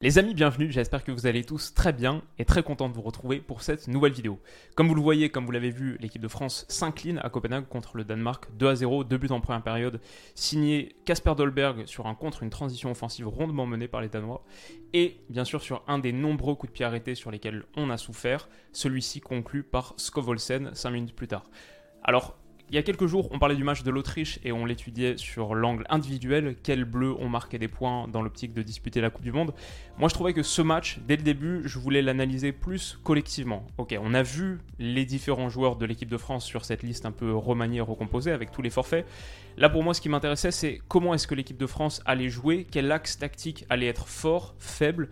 Les amis, bienvenue, j'espère que vous allez tous très bien et très content de vous retrouver pour cette nouvelle vidéo. Comme vous le voyez, comme vous l'avez vu, l'équipe de France s'incline à Copenhague contre le Danemark 2 à 0, deux buts en première période, signé Kasper Dolberg sur un contre une transition offensive rondement menée par les Danois, et bien sûr sur un des nombreux coups de pied arrêtés sur lesquels on a souffert, celui-ci conclu par Skovolsen 5 minutes plus tard. Alors, il y a quelques jours, on parlait du match de l'Autriche et on l'étudiait sur l'angle individuel. Quels bleus ont marqué des points dans l'optique de disputer la Coupe du Monde? Moi, je trouvais que ce match, dès le début, je voulais l'analyser plus collectivement. Ok, on a vu les différents joueurs de l'équipe de France sur cette liste un peu remaniée, recomposée avec tous les forfaits. Là, pour moi, ce qui m'intéressait, c'est comment est-ce que l'équipe de France allait jouer, quel axe tactique allait être fort, faible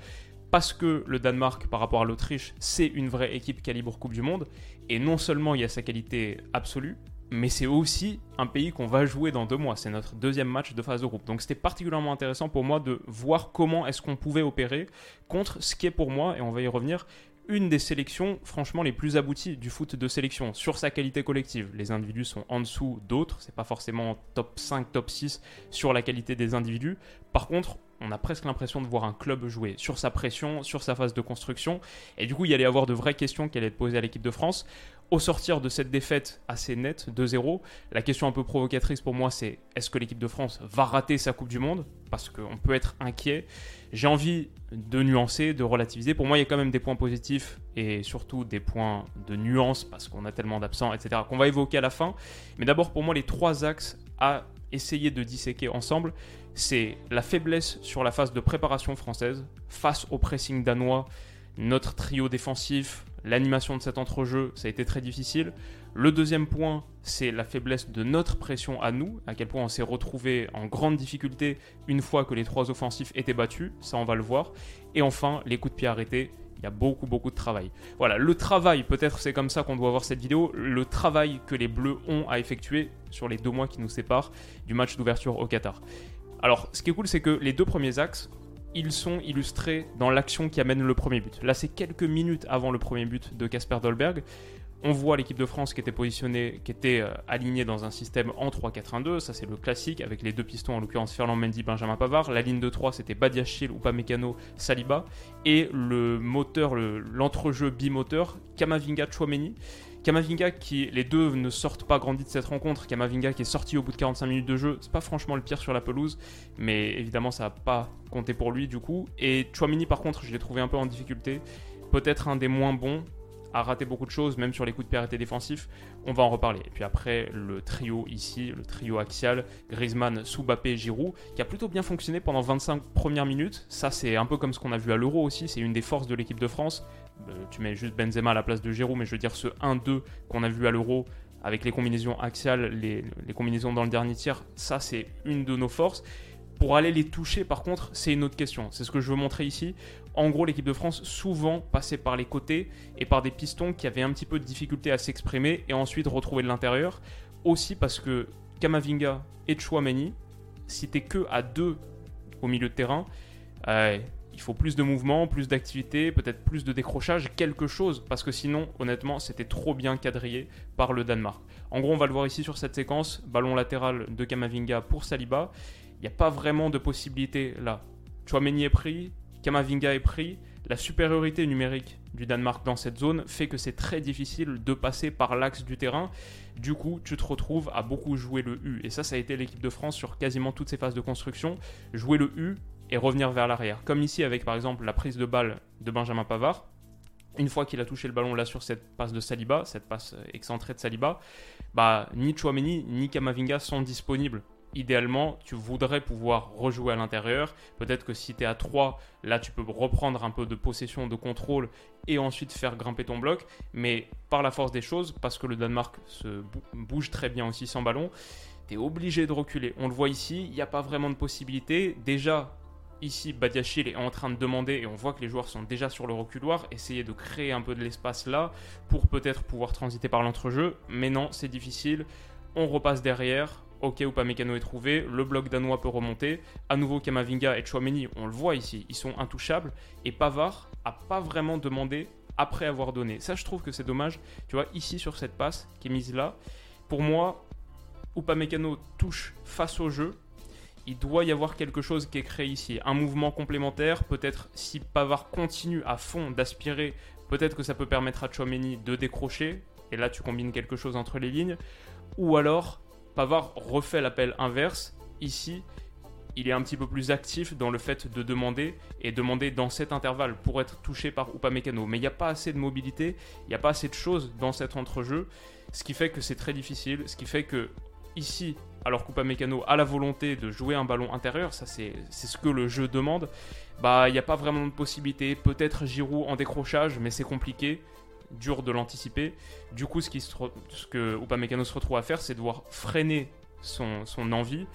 parce que le Danemark, par rapport à l'Autriche, c'est une vraie équipe calibre Coupe du Monde, et non seulement il y a sa qualité absolue, mais c'est aussi un pays qu'on va jouer dans deux mois. C'est notre deuxième match de phase de groupe. Donc c'était particulièrement intéressant pour moi de voir comment est-ce qu'on pouvait opérer contre ce qui est pour moi, et on va y revenir, une des sélections franchement les plus abouties du foot de sélection sur sa qualité collective. Les individus sont en dessous d'autres, c'est pas forcément top 5, top 6 sur la qualité des individus. Par contre, on a presque l'impression de voir un club jouer sur sa pression, sur sa phase de construction. Et du coup, il y allait avoir de vraies questions qui allaient être posées à l'équipe de France. Au sortir de cette défaite assez nette, 2-0, la question un peu provocatrice pour moi, c'est est-ce que l'équipe de France va rater sa Coupe du Monde? Parce qu'on peut être inquiet. J'ai envie de nuancer, de relativiser. Pour moi, il y a quand même des points positifs et surtout des points de nuance parce qu'on a tellement d'absents, etc., qu'on va évoquer à la fin. Mais d'abord, pour moi, les trois axes à essayer de disséquer ensemble, c'est la faiblesse sur la phase de préparation française face au pressing danois, notre trio défensif, l'animation de cet entrejeu, ça a été très difficile. Le deuxième point, c'est la faiblesse de notre pression à nous, à quel point on s'est retrouvé en grande difficulté une fois que les trois offensifs étaient battus, ça on va le voir. Et enfin, les coups de pied arrêtés, il y a beaucoup beaucoup de travail. Voilà, le travail, peut-être c'est comme ça qu'on doit voir cette vidéo, le travail que les Bleus ont à effectuer sur les deux mois qui nous séparent du match d'ouverture au Qatar. Alors, ce qui est cool, c'est que les deux premiers axes, ils sont illustrés dans l'action qui amène le premier but. Là, c'est quelques minutes avant le premier but de Casper Dolberg. On voit l'équipe de France qui était positionnée, qui était euh, alignée dans un système en 3-4-1-2. Ça, c'est le classique avec les deux pistons, en l'occurrence Ferland Mendy, Benjamin Pavard. La ligne de 3, c'était Badiachil, Upamecano, Saliba. Et le moteur, l'entrejeu bimoteur, Kamavinga, Chouameni. Kamavinga qui les deux ne sortent pas grandi de cette rencontre, Kamavinga qui est sorti au bout de 45 minutes de jeu, c'est pas franchement le pire sur la pelouse, mais évidemment ça n'a pas compté pour lui du coup. Et Chouamini par contre je l'ai trouvé un peu en difficulté, peut-être un des moins bons, a raté beaucoup de choses, même sur les coups de pied arrêtés défensifs. On va en reparler. Et puis après, le trio ici, le trio axial, Griezmann, Soubappé, Giroud, qui a plutôt bien fonctionné pendant 25 premières minutes. Ça, c'est un peu comme ce qu'on a vu à l'Euro aussi. C'est une des forces de l'équipe de France. Euh, tu mets juste Benzema à la place de Giroud, mais je veux dire ce 1-2 qu'on a vu à l'Euro avec les combinaisons axiales, les, combinaisons dans le dernier tiers, ça c'est une de nos forces. Pour aller les toucher, par contre, c'est une autre question. C'est ce que je veux montrer ici. En gros, l'équipe de France souvent passait par les côtés et par des pistons qui avaient un petit peu de difficulté à s'exprimer et ensuite retrouver de l'intérieur. Aussi parce que Kamavinga et Chouameni, si t'es que à deux au milieu de terrain, euh, il faut plus de mouvement, plus d'activité, peut-être plus de décrochage, quelque chose, parce que sinon, honnêtement, c'était trop bien quadrillé par le Danemark. En gros, on va le voir ici sur cette séquence, ballon latéral de Kamavinga pour Saliba. Il n'y a pas vraiment de possibilité là. Chouameni est pris, Kamavinga est pris. La supériorité numérique du Danemark dans cette zone fait que c'est très difficile de passer par l'axe du terrain. Du coup, tu te retrouves à beaucoup jouer le U. Et ça, ça a été l'équipe de France sur quasiment toutes ses phases de construction. Jouer le U et revenir vers l'arrière. Comme ici avec par exemple la prise de balle de Benjamin Pavard. Une fois qu'il a touché le ballon là sur cette passe de Saliba, cette passe excentrée de Saliba, bah, ni Chouameni ni Kamavinga sont disponibles idéalement, tu voudrais pouvoir rejouer à l'intérieur. Peut-être que si tu es à 3, là, tu peux reprendre un peu de possession, de contrôle et ensuite faire grimper ton bloc. Mais par la force des choses, parce que le Danemark se bouge très bien aussi sans ballon, tu es obligé de reculer. On le voit ici, il n'y a pas vraiment de possibilité. Déjà, ici, Badiachil est en train de demander, et on voit que les joueurs sont déjà sur le reculoir, essayer de créer un peu de l'espace là pour peut-être pouvoir transiter par l'entrejeu. Mais non, c'est difficile. On repasse derrière. Ok, Upamecano est trouvé, le bloc danois peut remonter. À nouveau, Kamavinga et Chouameni, on le voit ici, ils sont intouchables. Et Pavard a pas vraiment demandé après avoir donné. Ça, je trouve que c'est dommage. Tu vois, ici sur cette passe qui est mise là, pour moi, Upamecano touche face au jeu, il doit y avoir quelque chose qui est créé ici. Un mouvement complémentaire, peut-être si Pavard continue à fond d'aspirer, peut-être que ça peut permettre à Chouameni de décrocher, et là tu combines quelque chose entre les lignes, ou alors Pavard refait l'appel inverse, ici il est un petit peu plus actif dans le fait de demander et demander dans cet intervalle pour être touché par Upamecano. Mais il n'y a pas assez de mobilité, il n'y a pas assez de choses dans cet entrejeu, ce qui fait que c'est très difficile, ce qui fait que ici, alors qu'Upamecano a la volonté de jouer un ballon intérieur, ça c'est ce que le jeu demande, bah il n'y a pas vraiment de possibilité. Peut-être Giroud en décrochage, mais c'est compliqué, dur de l'anticiper. Du coup, ce, qui ce que se retrouve à faire, c'est devoir freiner son, son envie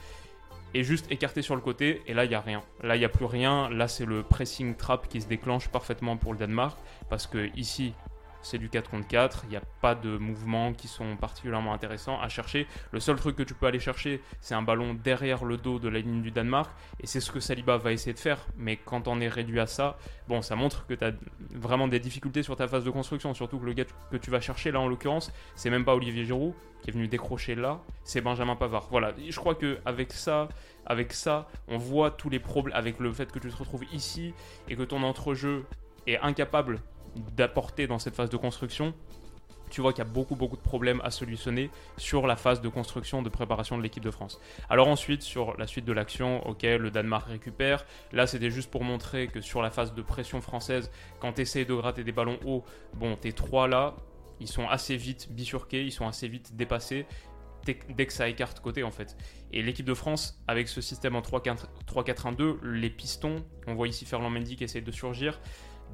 et juste écarter sur le côté. Et là, il n'y a rien. Là, il n'y a plus rien. Là, c'est le pressing trap qui se déclenche parfaitement pour le Danemark. Parce que ici, c'est du 4 contre 4, il n'y a pas de mouvements qui sont particulièrement intéressants à chercher. Le seul truc que tu peux aller chercher, c'est un ballon derrière le dos de la ligne du Danemark, et c'est ce que Saliba va essayer de faire. Mais quand on est réduit à ça, bon, ça montre que tu as vraiment des difficultés sur ta phase de construction, surtout que le gars que tu vas chercher là en l'occurrence, c'est même pas Olivier Giroud qui est venu décrocher là, c'est Benjamin Pavard. Voilà, je crois que avec ça, avec ça, on voit tous les problèmes avec le fait que tu te retrouves ici et que ton entrejeu est incapable d'apporter dans cette phase de construction, tu vois qu'il y a beaucoup beaucoup de problèmes à solutionner sur la phase de construction de préparation de l'équipe de France. Alors ensuite sur la suite de l'action, ok, le Danemark récupère. Là c'était juste pour montrer que sur la phase de pression française, quand tu essayes de gratter des ballons hauts, bon tes trois là, ils sont assez vite bifurqués, ils sont assez vite dépassés dès que ça écarte côté en fait. Et l'équipe de France, avec ce système en 3-4-1-2, les pistons, on voit ici Ferland Mendy qui essaie de surgir,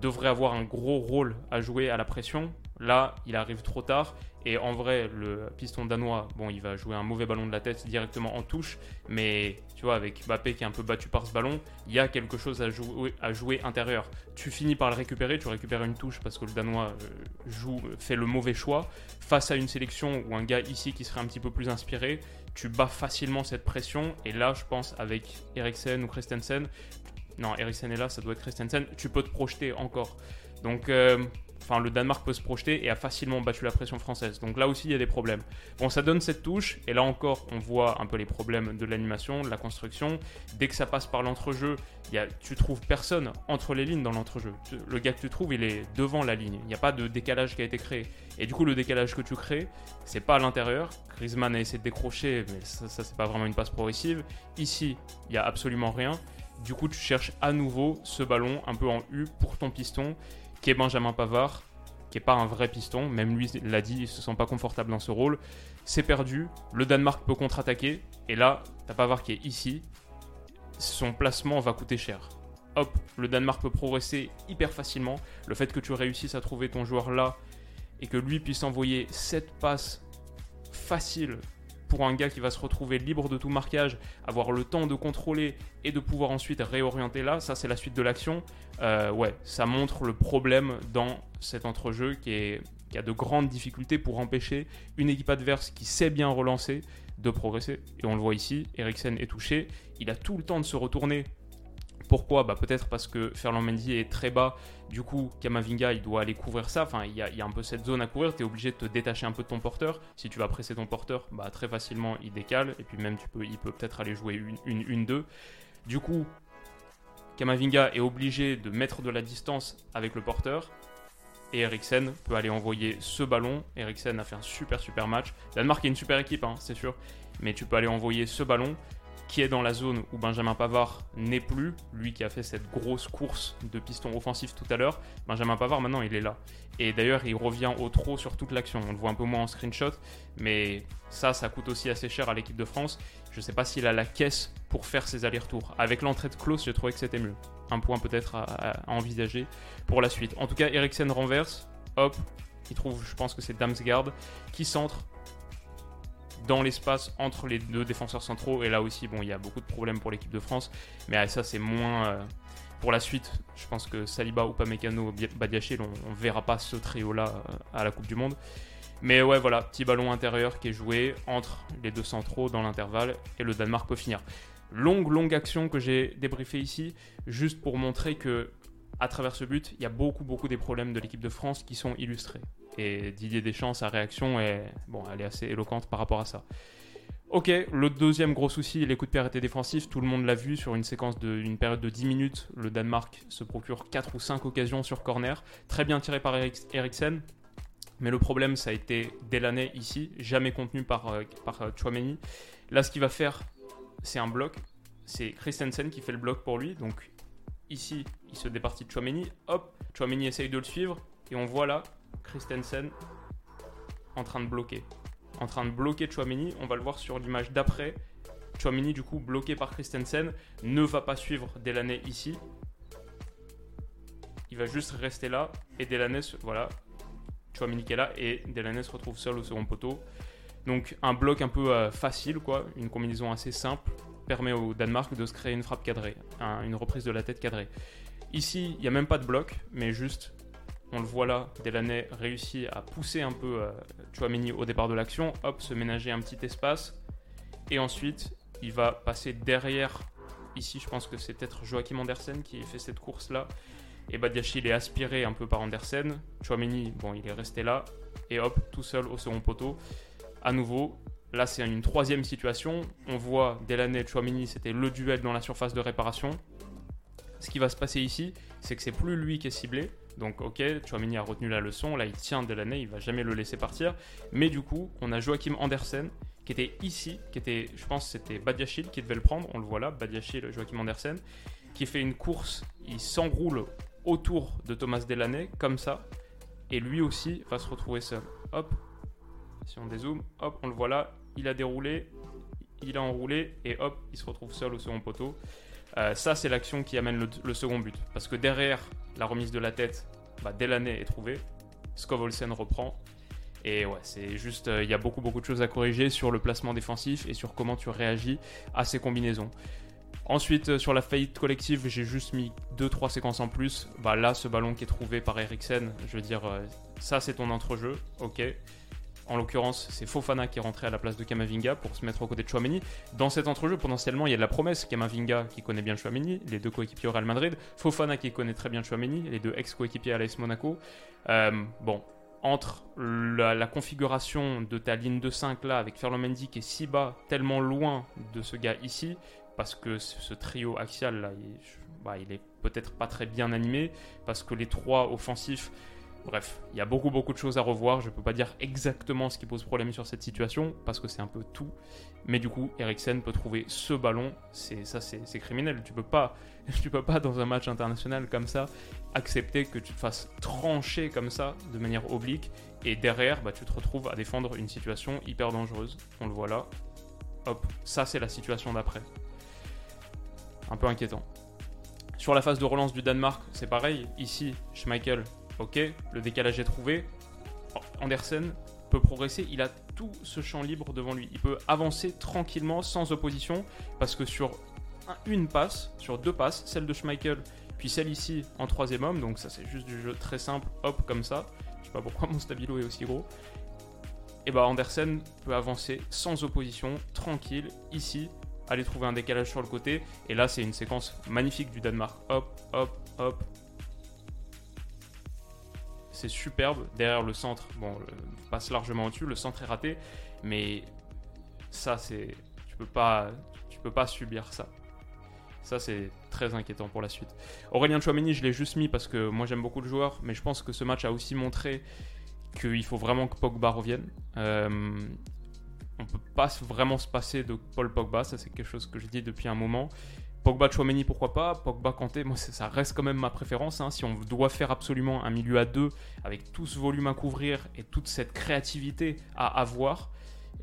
devrait avoir un gros rôle à jouer à la pression. Là, il arrive trop tard. Et en vrai, le piston danois, bon, il va jouer un mauvais ballon de la tête directement en touche. Mais tu vois, avec Mbappé qui est un peu battu par ce ballon, il y a quelque chose à jouer, à jouer intérieur. Tu finis par le récupérer, tu récupères une touche parce que le danois euh, joue, fait le mauvais choix. Face à une sélection ou un gars ici qui serait un petit peu plus inspiré, tu bats facilement cette pression. Et là, je pense, avec Eriksen ou Christensen, non, Eriksen est là, ça doit être Christensen. Tu peux te projeter encore. Donc, euh, enfin, le Danemark peut se projeter et a facilement battu la pression française. Donc là aussi, il y a des problèmes. Bon, ça donne cette touche. Et là encore, on voit un peu les problèmes de l'animation, de la construction. Dès que ça passe par l'entrejeu, y a, tu trouves personne entre les lignes dans l'entrejeu. Le gars que tu trouves, il est devant la ligne. Il n'y a pas de décalage qui a été créé. Et du coup, le décalage que tu crées, c'est pas à l'intérieur. Griezmann a essayé de décrocher, mais ça, ça c'est pas vraiment une passe progressive. Ici, il n'y a absolument rien. Du coup, tu cherches à nouveau ce ballon un peu en U pour ton piston, qui est Benjamin Pavard, qui n'est pas un vrai piston. Même lui l'a dit, il se sent pas confortable dans ce rôle. C'est perdu. Le Danemark peut contre-attaquer. Et là, t'as Pavard qui est ici. Son placement va coûter cher. Hop, le Danemark peut progresser hyper facilement. Le fait que tu réussisses à trouver ton joueur là et que lui puisse envoyer cette passe facile pour un gars qui va se retrouver libre de tout marquage, avoir le temps de contrôler et de pouvoir ensuite réorienter là, ça c'est la suite de l'action. Euh, ouais, ça montre le problème dans cet entrejeu qui, a de grandes difficultés pour empêcher une équipe adverse qui sait bien relancer de progresser. Et on le voit ici, Eriksen est touché, il a tout le temps de se retourner pourquoi bah, Peut-être parce que Ferland Mendy est très bas, du coup Kamavinga il doit aller couvrir ça, enfin il y, a, un peu cette zone à couvrir, tu es obligé de te détacher un peu de ton porteur, si tu vas presser ton porteur, bah, très facilement il décale, et puis même tu peux, il peut peut-être aller jouer une, une, deux. Du coup, Kamavinga est obligé de mettre de la distance avec le porteur, et Eriksen peut aller envoyer ce ballon. Eriksen a fait un super super match. Danemark est une super équipe, hein, c'est sûr. Mais tu peux aller envoyer ce ballon qui est dans la zone où Benjamin Pavard n'est plus, lui qui a fait cette grosse course de piston offensif tout à l'heure. Benjamin Pavard maintenant il est là. Et d'ailleurs il revient au trot sur toute l'action. On le voit un peu moins en screenshot, mais ça, ça coûte aussi assez cher à l'équipe de France. Je ne sais pas s'il a la caisse pour faire ses allers-retours. Avec l'entrée de Klaus, j'ai trouvé que c'était mieux. Un point peut-être à, envisager pour la suite. En tout cas, Eriksen renverse, hop, il trouve, je pense que c'est Damsgaard, qui centre dans l'espace entre les deux défenseurs centraux. Et là aussi, bon, il y a beaucoup de problèmes pour l'équipe de France. Mais ça, c'est moins. Euh, pour la suite, je pense que Saliba ou Pamecano, Badiachil, on, ne verra pas ce trio-là euh, à la Coupe du Monde. Mais ouais, voilà, petit ballon intérieur qui est joué entre les deux centraux dans l'intervalle et le Danemark peut finir. Longue, longue action que j'ai débriefée ici, juste pour montrer que à travers ce but, il y a beaucoup, beaucoup des problèmes de l'équipe de France qui sont illustrés. Et Didier Deschamps, sa réaction est, bon, elle est assez éloquente par rapport à ça. Ok, le deuxième gros souci, les coups de pierre étaient défensifs. Tout le monde l'a vu sur une séquence d'une période de 10 minutes. Le Danemark se procure 4 ou 5 occasions sur corner. Très bien tiré par Eriksen. Mais le problème, ça a été Delaney ici, jamais contenu par, euh, par euh, Chouameni. Là, ce qu'il va faire, c'est un bloc. C'est Christensen qui fait le bloc pour lui. Donc ici, il se départit de Chouameni. Hop, Chouameni essaye de le suivre. Et on voit là Christensen en train de bloquer. En train de bloquer Chouameni. On va le voir sur l'image d'après. Chouameni, du coup, bloqué par Christensen, ne va pas suivre Delaney ici. Il va juste rester là. Et Delaney, voilà. Chouameni qui est là. Et Delaney se retrouve seul au second poteau. Donc un bloc un peu euh, facile, quoi. Une combinaison assez simple permet au Danemark de se créer une frappe cadrée, une reprise de la tête cadrée. Ici, il n'y a même pas de bloc, mais juste, on le voit là, Delaney réussit à pousser un peu euh, Chouameni au départ de l'action, hop, se ménager un petit espace, et ensuite, il va passer derrière, ici je pense que c'est peut-être Joachim Andersen qui fait cette course-là, et Badiachi il est aspiré un peu par Andersen, Chouameni, bon, il est resté là, et hop, tout seul au second poteau. À nouveau, Là, c'est une troisième situation. On voit Delaney et Chouamini, c'était le duel dans la surface de réparation. Ce qui va se passer ici, c'est que c'est plus lui qui est ciblé. Donc, ok, Chouamini a retenu la leçon. Là, il tient Delaney, il va jamais le laisser partir. Mais du coup, on a Joachim Andersen qui était ici, qui était, je pense, c'était Badiachil qui devait le prendre. On le voit là, Badiachil, Joachim Andersen, qui fait une course. Il s'enroule autour de Thomas Delaney, comme ça. Et lui aussi va se retrouver seul. Hop, si on dézoome, hop, on le voit là, il a déroulé, il a enroulé et hop, il se retrouve seul au second poteau. Euh, ça, c'est l'action qui amène le, second but. Parce que derrière la remise de la tête, bah, Delaney est trouvé. Skovolsen reprend. Et ouais, c'est juste, euh, il y a beaucoup beaucoup de choses à corriger sur le placement défensif et sur comment tu réagis à ces combinaisons. Ensuite, euh, sur la faillite collective, j'ai juste mis 2-3 séquences en plus. Bah, là, ce ballon qui est trouvé par Eriksen, je veux dire, ça c'est ton entrejeu, ok. En l'occurrence, c'est Fofana qui est rentré à la place de Kamavinga pour se mettre aux côtés de Chouameni. Dans cet entrejeu, potentiellement, il y a de la promesse. Kamavinga qui connaît bien Chouameni, les deux coéquipiers au Real Madrid. Fofana qui connaît très bien Chouameni, les deux ex-coéquipiers à l'AS Monaco. Euh, bon, entre la, configuration de ta ligne de 5 là, avec Ferland Mendy qui est si bas, tellement loin de ce gars ici, parce que ce trio axial là, bah, il est peut-être pas très bien animé, parce que les trois offensifs Bref, il y a beaucoup beaucoup de choses à revoir. Je ne peux pas dire exactement ce qui pose problème sur cette situation parce que c'est un peu tout. Mais du coup, Eriksen peut trouver ce ballon. C'est ça, c'est criminel. Tu peux pas, tu peux pas dans un match international comme ça accepter que tu te fasses trancher comme ça de manière oblique et derrière, bah, tu te retrouves à défendre une situation hyper dangereuse. On le voit là. Hop, ça c'est la situation d'après. Un peu inquiétant. Sur la phase de relance du Danemark, c'est pareil. Ici, Schmeichel Ok, le décalage est trouvé. Andersen peut progresser, il a tout ce champ libre devant lui. Il peut avancer tranquillement, sans opposition, parce que sur une passe, sur deux passes, celle de Schmeichel, puis celle ici en troisième homme, donc ça c'est juste du jeu très simple, hop, comme ça. Je sais pas pourquoi mon stabilo est aussi gros. Et bah Andersen peut avancer sans opposition, tranquille, ici, aller trouver un décalage sur le côté. Et là, c'est une séquence magnifique du Danemark. Hop, hop, hop, c'est superbe. Derrière le centre, bon, passe largement au-dessus. Le centre est raté, mais ça, c'est, tu peux pas, tu peux pas subir ça. Ça, c'est très inquiétant pour la suite. Aurélien Chouameni, je l'ai juste mis parce que moi j'aime beaucoup le joueur, mais je pense que ce match a aussi montré qu'il faut vraiment que Pogba revienne. Euh, on peut pas vraiment se passer de Paul Pogba, ça c'est quelque chose que je dis depuis un moment. Pogba Chouameni, pourquoi pas? Pogba Kanté, moi ça reste quand même ma préférence. Hein. Si on doit faire absolument un milieu à deux avec tout ce volume à couvrir et toute cette créativité à avoir,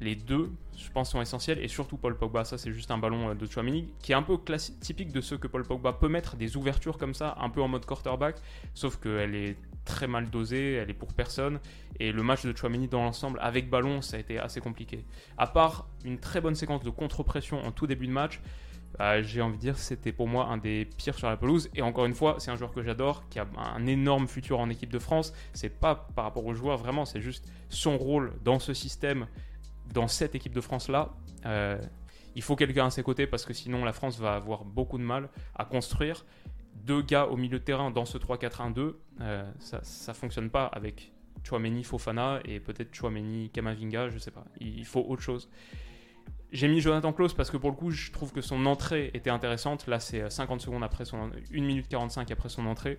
les deux, je pense, sont essentiels. Et surtout Paul Pogba, ça c'est juste un ballon euh, de Chouameni qui est un peu typique de ce que Paul Pogba peut mettre, des ouvertures comme ça, un peu en mode quarterback, sauf qu'elle est très mal dosée, elle est pour personne. Et le match de Chouameni dans l'ensemble, avec ballon, ça a été assez compliqué. À part une très bonne séquence de contre-pression en tout début de match, bah, j'ai envie de dire c'était pour moi un des pires sur la pelouse. Et encore une fois, c'est un joueur que j'adore, qui a un énorme futur en équipe de France. C'est pas par rapport au joueur, vraiment, c'est juste son rôle dans ce système, dans cette équipe de France-là. Euh, il faut quelqu'un à ses côtés parce que sinon la France va avoir beaucoup de mal à construire. Deux gars au milieu de terrain dans ce 3-4-1-2, euh, ça ne fonctionne pas avec Chouameni, Fofana et peut-être Chouameni, Kamavinga, je sais pas. Il faut autre chose. J'ai mis Jonathan Klaus parce que pour le coup, je trouve que son entrée était intéressante. Là, c'est 50 euh, secondes après son. 1 minute 45 après son entrée.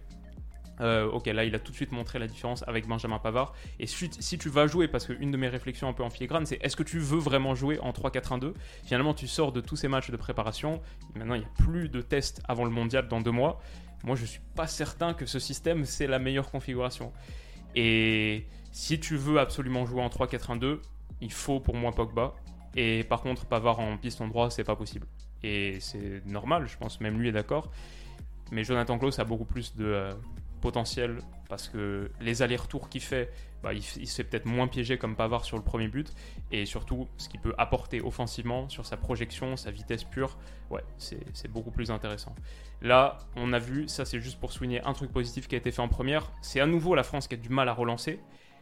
Euh, ok, là, il a tout de suite montré la différence avec Benjamin Pavard. Et si tu vas jouer, parce qu'une de mes réflexions un peu en filigrane, c'est est-ce que tu veux vraiment jouer en 3-4-1-2 Finalement, tu sors de tous ces matchs de préparation. Maintenant, il n'y a plus de tests avant le mondial dans deux mois. Moi, je ne suis pas certain que ce système, c'est la meilleure configuration. Et si tu veux absolument jouer en 3-4-1-2, il faut pour moi Pogba. Et par contre, Pavard en piston droit, c'est pas possible. Et c'est normal, je pense, même lui est d'accord. Mais Jonathan Klaus a beaucoup plus de euh, potentiel parce que les allers-retours qu'il fait, bah, il, se fait peut-être moins piégé comme Pavard sur le premier but. Et surtout, ce qu'il peut apporter offensivement sur sa projection, sa vitesse pure, ouais, c'est beaucoup plus intéressant. Là, on a vu, ça c'est juste pour souligner un truc positif qui a été fait en première. C'est à nouveau la France qui a du mal à relancer.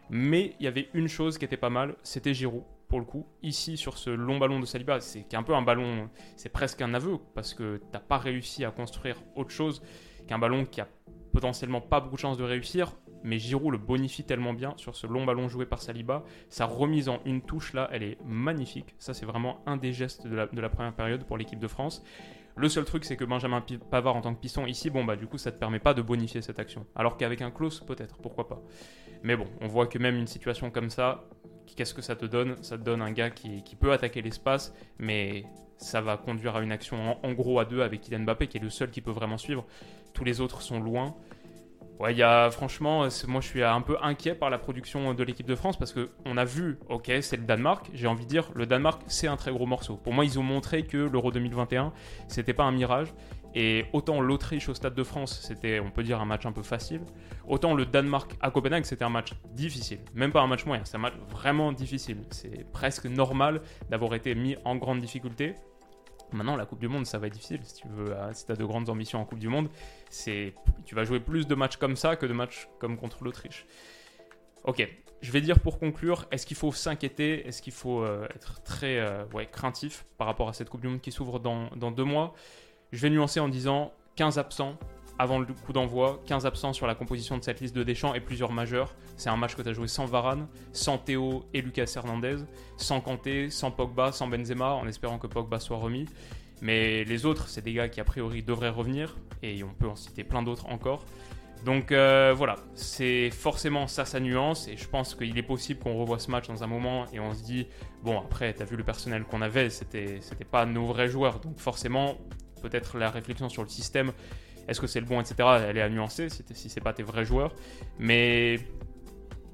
Mais il y avait une chose qui était pas mal, c'était Giroud le coup. Ici, sur ce long ballon de Saliba, c'est un peu un ballon, c'est presque un aveu, parce que t'as pas réussi à construire autre chose qu'un ballon qui a potentiellement pas beaucoup de chances de réussir, mais Giroud le bonifie tellement bien sur ce long ballon joué par Saliba. Sa remise en une touche là, elle est magnifique. Ça, c'est vraiment un des gestes de la, de la première période pour l'équipe de France. Le seul truc, c'est que Benjamin Pavard en tant que piston ici, bon bah du coup ça te permet pas de bonifier cette action. Alors qu'avec un close, peut-être, pourquoi pas. Mais bon, on voit que même une situation comme ça, qu'est-ce que ça te donne? Ça te donne un gars qui, peut attaquer l'espace, mais ça va conduire à une action en, gros à deux avec Kylian Mbappé, qui est le seul qui peut vraiment suivre. Tous les autres sont loin. Ouais, y a franchement, moi je suis un peu inquiet par la production de l'équipe de France parce que on a vu, ok, c'est le Danemark. J'ai envie de dire, le Danemark c'est un très gros morceau. Pour moi, ils ont montré que l'Euro 2021 c'était pas un mirage et autant l'Autriche au Stade de France, c'était, on peut dire, un match un peu facile, autant le Danemark à Copenhague, c'était un match difficile. Même pas un match moyen, c'est un match vraiment difficile. C'est presque normal d'avoir été mis en grande difficulté. Maintenant, la Coupe du Monde, ça va être difficile. Si tu veux, euh, si as de grandes ambitions en Coupe du Monde, c'est, tu vas jouer plus de matchs comme ça que de matchs comme contre l'Autriche. Ok, je vais dire pour conclure, est-ce qu'il faut s'inquiéter? Est-ce qu'il faut euh, être très euh, ouais, craintif par rapport à cette Coupe du Monde qui s'ouvre dans, dans deux mois? Je vais nuancer en disant 15 absents avant le coup d'envoi, 15 absents sur la composition de cette liste de Deschamps et plusieurs majeurs. C'est un match que tu as joué sans Varane, sans Théo et Lucas Hernandez, sans Kanté, sans Pogba, sans Benzema, en espérant que Pogba soit remis. Mais les autres, c'est des gars qui a priori devraient revenir, et on peut en citer plein d'autres encore. Donc euh, voilà, c'est forcément ça sa nuance, et je pense qu'il est possible qu'on revoie ce match dans un moment, et on se dit, bon après, t'as vu le personnel qu'on avait, c'était pas nos vrais joueurs, donc forcément, peut-être la réflexion sur le système, est-ce que c'est le bon, etc., elle est à nuancer si, si c'est pas tes vrais joueurs. Mais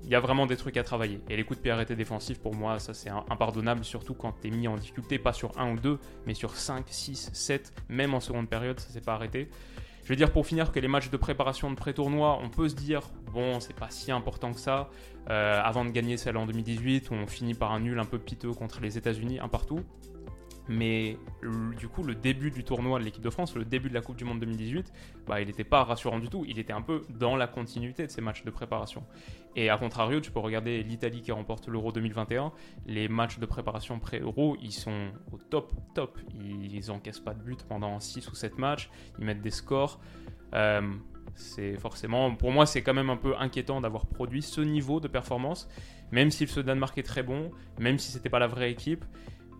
il y a vraiment des trucs à travailler. Et les coups de pied arrêtés défensifs, pour moi, ça c'est impardonnable, surtout quand tu es mis en difficulté, pas sur 1 ou 2, mais sur 5, 6, 7, même en seconde période, ça s'est pas arrêté. Je veux dire pour finir que les matchs de préparation de pré-tournoi, on peut se dire, bon, c'est pas si important que ça, euh, avant de gagner celle en 2018, où on finit par un nul un peu piteux contre les États-Unis, un partout. Mais du coup, le début du tournoi de l'équipe de France, le début de la Coupe du Monde 2018, bah, il n'était pas rassurant du tout. Il était un peu dans la continuité de ces matchs de préparation. Et à contrario, tu peux regarder l'Italie qui remporte l'Euro 2021. Les matchs de préparation pré-Euro, ils sont au top, top. Ils encaissent pas de but pendant 6 ou 7 matchs. Ils mettent des scores. Euh, c'est forcément, pour moi, c'est quand même un peu inquiétant d'avoir produit ce niveau de performance, même si ce Danemark est très bon, même si c'était pas la vraie équipe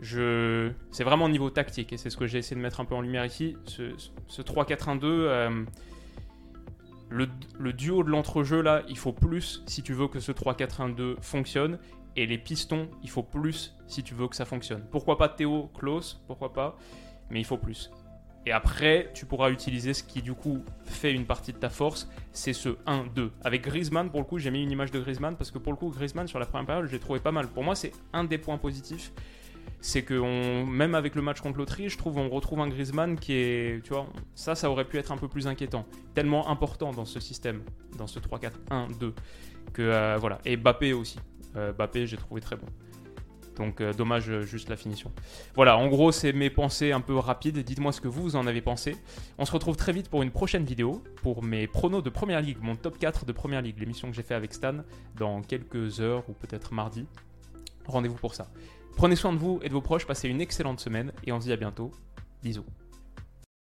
je... c'est vraiment au niveau tactique et c'est ce que j'ai essayé de mettre un peu en lumière ici. Ce, 3-4-1-2, euh, le, duo de l'entrejeu là, il faut plus si tu veux que ce 3-4-1-2 fonctionne. Et les pistons, il faut plus si tu veux que ça fonctionne. Pourquoi pas Théo, close, pourquoi pas, mais il faut plus. Et après, tu pourras utiliser ce qui du coup fait une partie de ta force, c'est ce 1-2. Avec Griezmann, pour le coup, j'ai mis une image de Griezmann parce que pour le coup, Griezmann sur la première période, j'ai trouvé pas mal. Pour moi, c'est un des points positifs c'est que même avec le match contre l'Autriche, je trouve on retrouve un Griezmann qui est, tu vois, ça, ça aurait pu être un peu plus inquiétant, tellement important dans ce système, dans ce 3-4-1-2, que euh, voilà. Et Bappé aussi, euh, Bappé, j'ai trouvé très bon. Donc euh, dommage euh, juste la finition. Voilà, en gros c'est mes pensées un peu rapides. Dites-moi ce que vous en avez pensé. On se retrouve très vite pour une prochaine vidéo, pour mes pronos de Première Ligue, mon top 4 de Première Ligue, l'émission que j'ai fait avec Stan dans quelques heures ou peut-être mardi. Rendez-vous pour ça. Prenez soin de vous et de vos proches, passez une excellente semaine et on se dit à bientôt. Bisous.